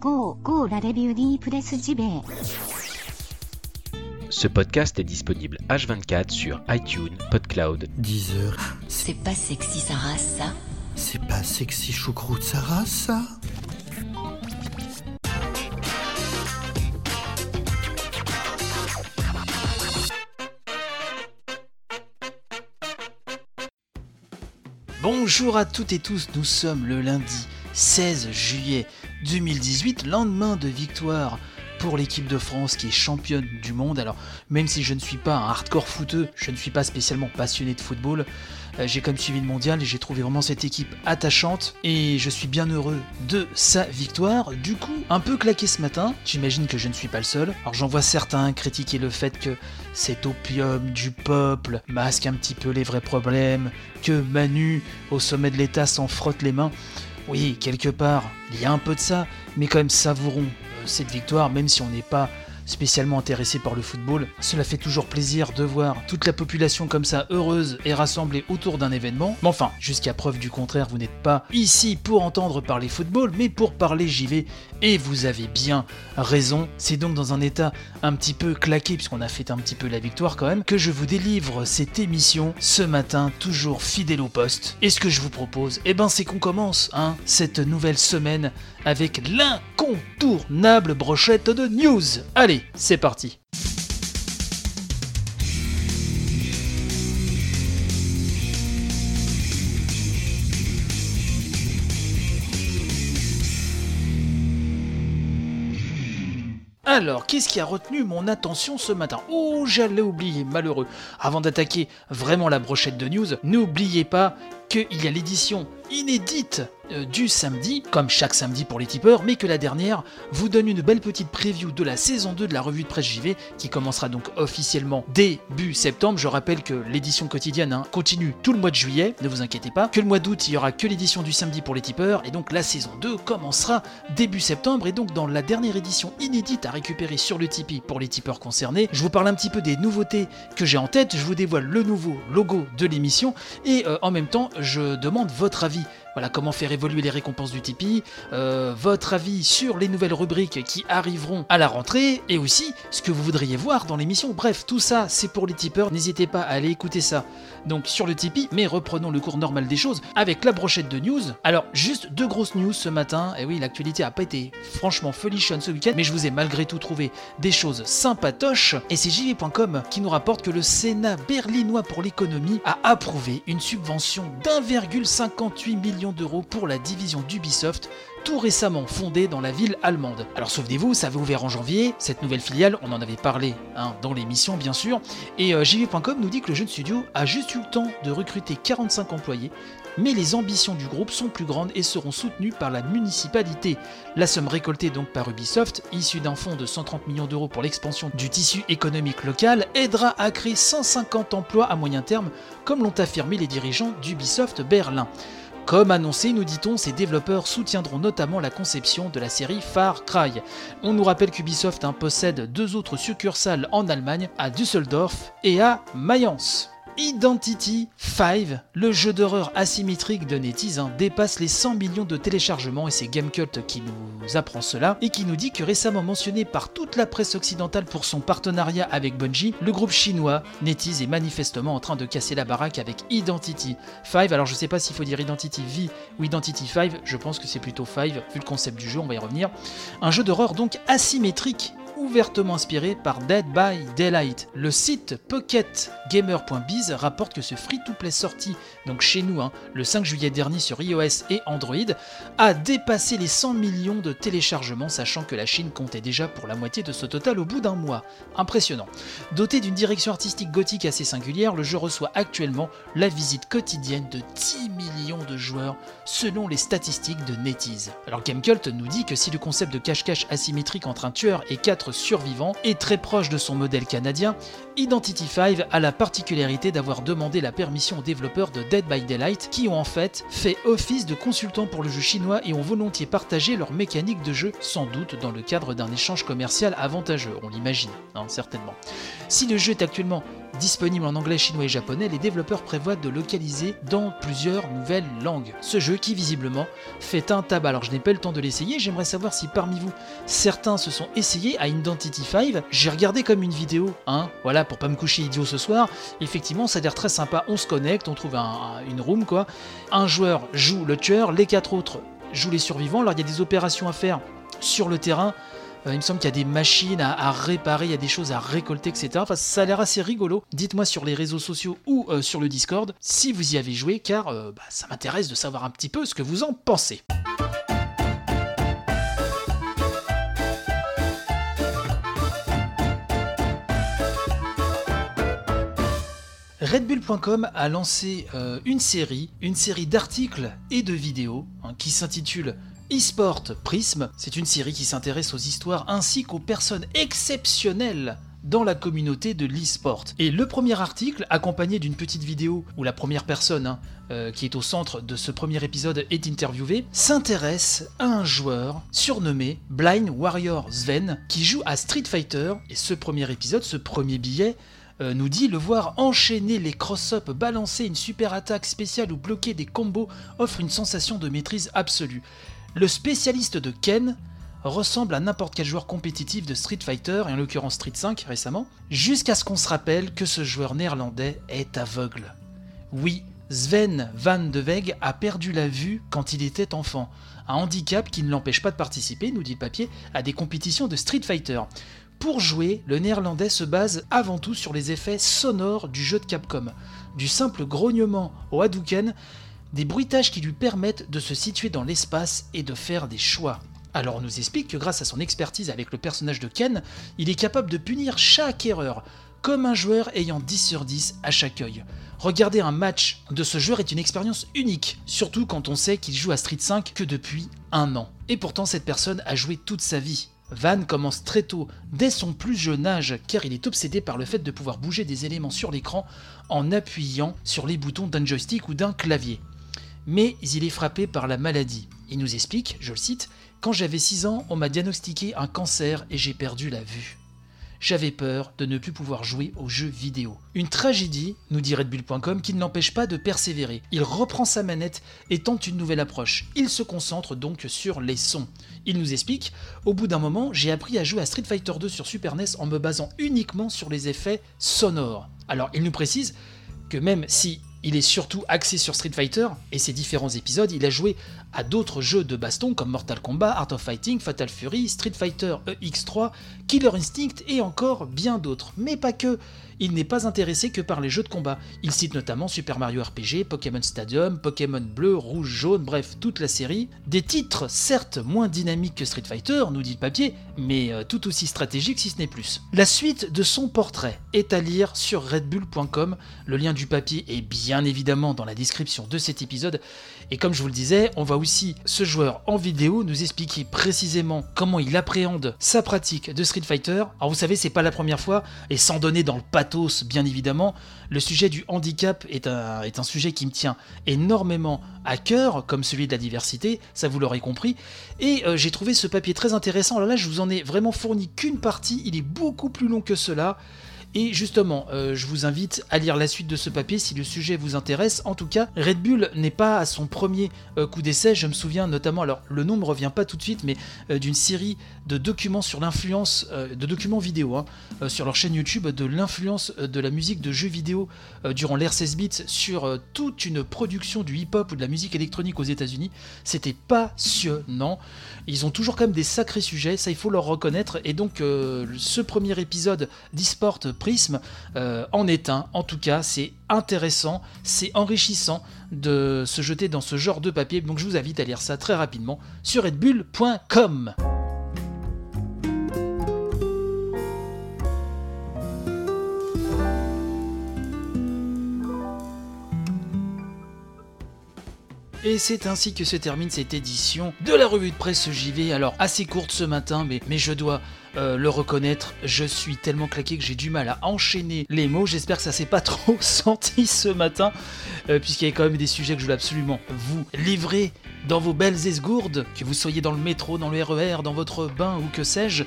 Go, go, la review di Press JB. Ce podcast est disponible H24 sur iTunes, PodCloud. 10 heures. C'est pas sexy Sarah ça? C'est pas sexy choucroute Sarah ça? Bonjour à toutes et tous, nous sommes le lundi 16 juillet 2018, lendemain de victoire pour l'équipe de France qui est championne du monde. Alors, même si je ne suis pas un hardcore footeux, je ne suis pas spécialement passionné de football, euh, j'ai comme suivi le mondial et j'ai trouvé vraiment cette équipe attachante et je suis bien heureux de sa victoire. Du coup, un peu claqué ce matin, j'imagine que je ne suis pas le seul. Alors, j'en vois certains critiquer le fait que cet opium du peuple masque un petit peu les vrais problèmes, que Manu, au sommet de l'État, s'en frotte les mains. Oui, quelque part, il y a un peu de ça, mais quand même savourons euh, cette victoire, même si on n'est pas spécialement intéressé par le football. Cela fait toujours plaisir de voir toute la population comme ça heureuse et rassemblée autour d'un événement. Mais enfin, jusqu'à preuve du contraire, vous n'êtes pas ici pour entendre parler football, mais pour parler JV. Et vous avez bien raison. C'est donc dans un état un petit peu claqué, puisqu'on a fait un petit peu la victoire quand même, que je vous délivre cette émission ce matin, toujours fidèle au poste. Et ce que je vous propose, eh ben c'est qu'on commence hein, cette nouvelle semaine avec l'incontournable brochette de news. Allez, c'est parti. Alors, qu'est-ce qui a retenu mon attention ce matin? Oh, j'allais oublier, malheureux. Avant d'attaquer vraiment la brochette de news, n'oubliez pas qu'il y a l'édition inédite du samedi, comme chaque samedi pour les tipeurs, mais que la dernière vous donne une belle petite preview de la saison 2 de la revue de presse JV, qui commencera donc officiellement début septembre. Je rappelle que l'édition quotidienne hein, continue tout le mois de juillet, ne vous inquiétez pas. Que le mois d'août, il y aura que l'édition du samedi pour les tipeurs, et donc la saison 2 commencera début septembre, et donc dans la dernière édition inédite à récupérer sur le Tipeee pour les tipeurs concernés, je vous parle un petit peu des nouveautés que j'ai en tête, je vous dévoile le nouveau logo de l'émission, et euh, en même temps, je demande votre avis. Voilà comment faire évoluer les récompenses du Tipeee, euh, votre avis sur les nouvelles rubriques qui arriveront à la rentrée, et aussi ce que vous voudriez voir dans l'émission. Bref, tout ça, c'est pour les tipeurs. N'hésitez pas à aller écouter ça. Donc sur le Tipeee, mais reprenons le cours normal des choses avec la brochette de news. Alors, juste deux grosses news ce matin. Et oui, l'actualité a pas été franchement folichonne ce week-end, mais je vous ai malgré tout trouvé des choses sympatoches. Et c'est JV.com qui nous rapporte que le Sénat berlinois pour l'économie a approuvé une subvention d'1,58 million d'euros pour la division d'Ubisoft tout récemment fondée dans la ville allemande. Alors souvenez-vous, ça avait ouvert en janvier, cette nouvelle filiale, on en avait parlé hein, dans l'émission bien sûr, et euh, JV.com nous dit que le jeune studio a juste eu le temps de recruter 45 employés, mais les ambitions du groupe sont plus grandes et seront soutenues par la municipalité. La somme récoltée donc par Ubisoft, issue d'un fonds de 130 millions d'euros pour l'expansion du tissu économique local, aidera à créer 150 emplois à moyen terme, comme l'ont affirmé les dirigeants d'Ubisoft Berlin. Comme annoncé, nous dit-on, ces développeurs soutiendront notamment la conception de la série Far Cry. On nous rappelle qu'Ubisoft hein, possède deux autres succursales en Allemagne, à Düsseldorf et à Mayence. Identity 5, le jeu d'horreur asymétrique de NetEase, hein, dépasse les 100 millions de téléchargements et c'est Gamecult qui nous apprend cela et qui nous dit que récemment mentionné par toute la presse occidentale pour son partenariat avec Bungie, le groupe chinois NetEase est manifestement en train de casser la baraque avec Identity 5. Alors je sais pas s'il faut dire Identity V ou Identity 5, je pense que c'est plutôt 5 vu le concept du jeu, on va y revenir. Un jeu d'horreur donc asymétrique ouvertement inspiré par Dead by Daylight. Le site pocketgamer.biz rapporte que ce free-to-play sorti donc chez nous hein, le 5 juillet dernier sur iOS et Android a dépassé les 100 millions de téléchargements, sachant que la Chine comptait déjà pour la moitié de ce total au bout d'un mois. Impressionnant. Doté d'une direction artistique gothique assez singulière, le jeu reçoit actuellement la visite quotidienne de 10 millions de joueurs selon les statistiques de NetEase. Alors Gamecult nous dit que si le concept de cache-cache asymétrique entre un tueur et quatre survivants est très proche de son modèle canadien, Identity 5 a la particularité d'avoir demandé la permission aux développeurs de Dead by Daylight qui ont en fait fait office de consultants pour le jeu chinois et ont volontiers partagé leur mécanique de jeu, sans doute dans le cadre d'un échange commercial avantageux, on l'imagine, hein, certainement. Si le jeu est actuellement Disponible en anglais, chinois et japonais, les développeurs prévoient de localiser dans plusieurs nouvelles langues. Ce jeu qui visiblement fait un tabac. Alors je n'ai pas le temps de l'essayer, j'aimerais savoir si parmi vous certains se sont essayés à Identity 5. J'ai regardé comme une vidéo, hein, voilà, pour pas me coucher idiot ce soir. Effectivement, ça a l'air très sympa, on se connecte, on trouve un- une room quoi. Un joueur joue le tueur, les quatre autres jouent les survivants. Alors il y a des opérations à faire sur le terrain. Euh, il me semble qu'il y a des machines à, réparer, il y a des choses à récolter, etc. Enfin, ça a l'air assez rigolo. Dites-moi sur les réseaux sociaux ou euh, sur le Discord si vous y avez joué, car euh, bah, ça m'intéresse de savoir un petit peu ce que vous en pensez. Redbull.com a lancé une série, une série d'articles et de vidéos hein, qui s'intitule eSport Prism. C'est une série qui s'intéresse aux histoires ainsi qu'aux personnes exceptionnelles dans la communauté de l'e-sport. Et le premier article, accompagné d'une petite vidéo où la première personne hein, euh, qui est au centre de ce premier épisode est interviewée, s'intéresse à un joueur surnommé Blind Warrior Sven qui joue à Street Fighter. Et ce premier épisode, ce premier billet, euh, nous dit le voir enchaîner les cross-up, balancer une super attaque spéciale ou bloquer des combos offre une sensation de maîtrise absolue. Le spécialiste de Ken ressemble à n'importe quel joueur compétitif de Street Fighter, et en l'occurrence Street 5 récemment, jusqu'à ce qu'on se rappelle que ce joueur néerlandais est aveugle. Oui, Sven van de Weg a perdu la vue quand il était enfant, un handicap qui ne l'empêche pas de participer, nous dit le papier, à des compétitions de Street Fighter. Pour jouer, le néerlandais se base avant tout sur les effets sonores du jeu de Capcom, du simple grognement au Hadouken, des bruitages qui lui permettent de se situer dans l'espace et de faire des choix. Alors on nous explique que grâce à son expertise avec le personnage de Ken, il est capable de punir chaque erreur, comme un joueur ayant 10 sur 10 à chaque œil. Regarder un match de ce joueur est une expérience unique, surtout quand on sait qu'il joue à Street 5 que depuis un an. Et pourtant cette personne a joué toute sa vie. Van commence très tôt, dès son plus jeune âge, car il est obsédé par le fait de pouvoir bouger des éléments sur l'écran en appuyant sur les boutons d'un joystick ou d'un clavier. Mais il est frappé par la maladie. Il nous explique, je le cite, Quand j'avais 6 ans, on m'a diagnostiqué un cancer et j'ai perdu la vue. J'avais peur de ne plus pouvoir jouer aux jeux vidéo. Une tragédie, nous dit Redbull.com, qui ne l'empêche pas de persévérer. Il reprend sa manette et tente une nouvelle approche. Il se concentre donc sur les sons. Il nous explique Au bout d'un moment, j'ai appris à jouer à Street Fighter 2 sur Super NES en me basant uniquement sur les effets sonores. Alors, il nous précise que même si il est surtout axé sur Street Fighter et ses différents épisodes, il a joué à d'autres jeux de baston comme Mortal Kombat, Art of Fighting, Fatal Fury, Street Fighter EX3, Killer Instinct et encore bien d'autres. Mais pas que. Il n'est pas intéressé que par les jeux de combat. Il cite notamment Super Mario RPG, Pokémon Stadium, Pokémon Bleu, Rouge, Jaune, bref, toute la série. Des titres certes moins dynamiques que Street Fighter, nous dit le papier, mais euh, tout aussi stratégiques si ce n'est plus. La suite de son portrait est à lire sur redbull.com. Le lien du papier est bien évidemment dans la description de cet épisode. Et comme je vous le disais, on va aussi ce joueur en vidéo nous expliquer précisément comment il appréhende sa pratique de Street Fighter. Alors vous savez, c'est pas la première fois, et sans donner dans le pathos bien évidemment, le sujet du handicap est un, est un sujet qui me tient énormément à cœur, comme celui de la diversité, ça vous l'aurez compris. Et euh, j'ai trouvé ce papier très intéressant. Alors là, je vous en ai vraiment fourni qu'une partie, il est beaucoup plus long que cela. Et justement, euh, je vous invite à lire la suite de ce papier si le sujet vous intéresse. En tout cas, Red Bull n'est pas à son premier euh, coup d'essai. Je me souviens notamment, alors le nom ne me revient pas tout de suite, mais euh, d'une série de documents sur l'influence, de documents vidéo, hein, sur leur chaîne YouTube, de l'influence de la musique de jeux vidéo durant l'ère 16 bits sur toute une production du hip-hop ou de la musique électronique aux États-Unis. C'était passionnant. Ils ont toujours quand même des sacrés sujets, ça il faut leur reconnaître. Et donc, ce premier épisode d'eSport Euh, en est un. En tout cas, c'est intéressant, c'est enrichissant de se jeter dans ce genre de papier. Donc, je vous invite à lire ça très rapidement sur redbull.com. Et c'est ainsi que se termine cette édition de la revue de presse JV. Alors assez courte ce matin, mais, je dois euh, le reconnaître, je suis tellement claqué que j'ai du mal à enchaîner les mots. J'espère que ça s'est pas trop senti ce matin, euh, puisqu'il y a quand même des sujets que je voulais absolument vous livrer dans vos belles esgourdes, que vous soyez dans le métro, dans le RER, dans votre bain ou que sais-je.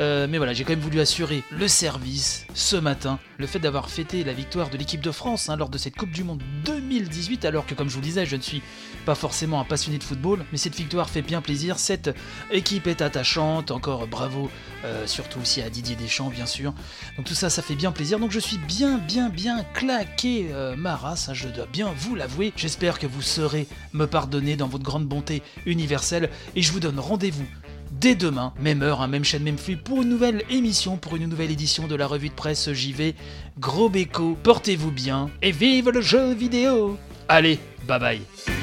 Euh, mais voilà, j'ai quand même voulu assurer le service ce matin. Le fait d'avoir fêté la victoire de l'équipe de France hein, lors de cette Coupe du Monde 2018, alors que comme je vous le disais, je ne suis pas forcément un passionné de football, mais cette victoire fait bien plaisir. Cette équipe est attachante, encore bravo, euh, surtout aussi à Didier Deschamps, bien sûr. Donc tout ça, ça fait bien plaisir. Donc je suis bien, bien, bien claqué euh, ma hein, je dois bien vous l'avouer. J'espère que vous saurez me pardonner dans votre grande bonté universelle, et je vous donne rendez-vous dès demain, même heure, hein, même chaîne, même flux, pour une nouvelle émission, pour une nouvelle édition de la revue de presse JV. Gros béco, portez-vous bien et vive le jeu vidéo. Allez, bye bye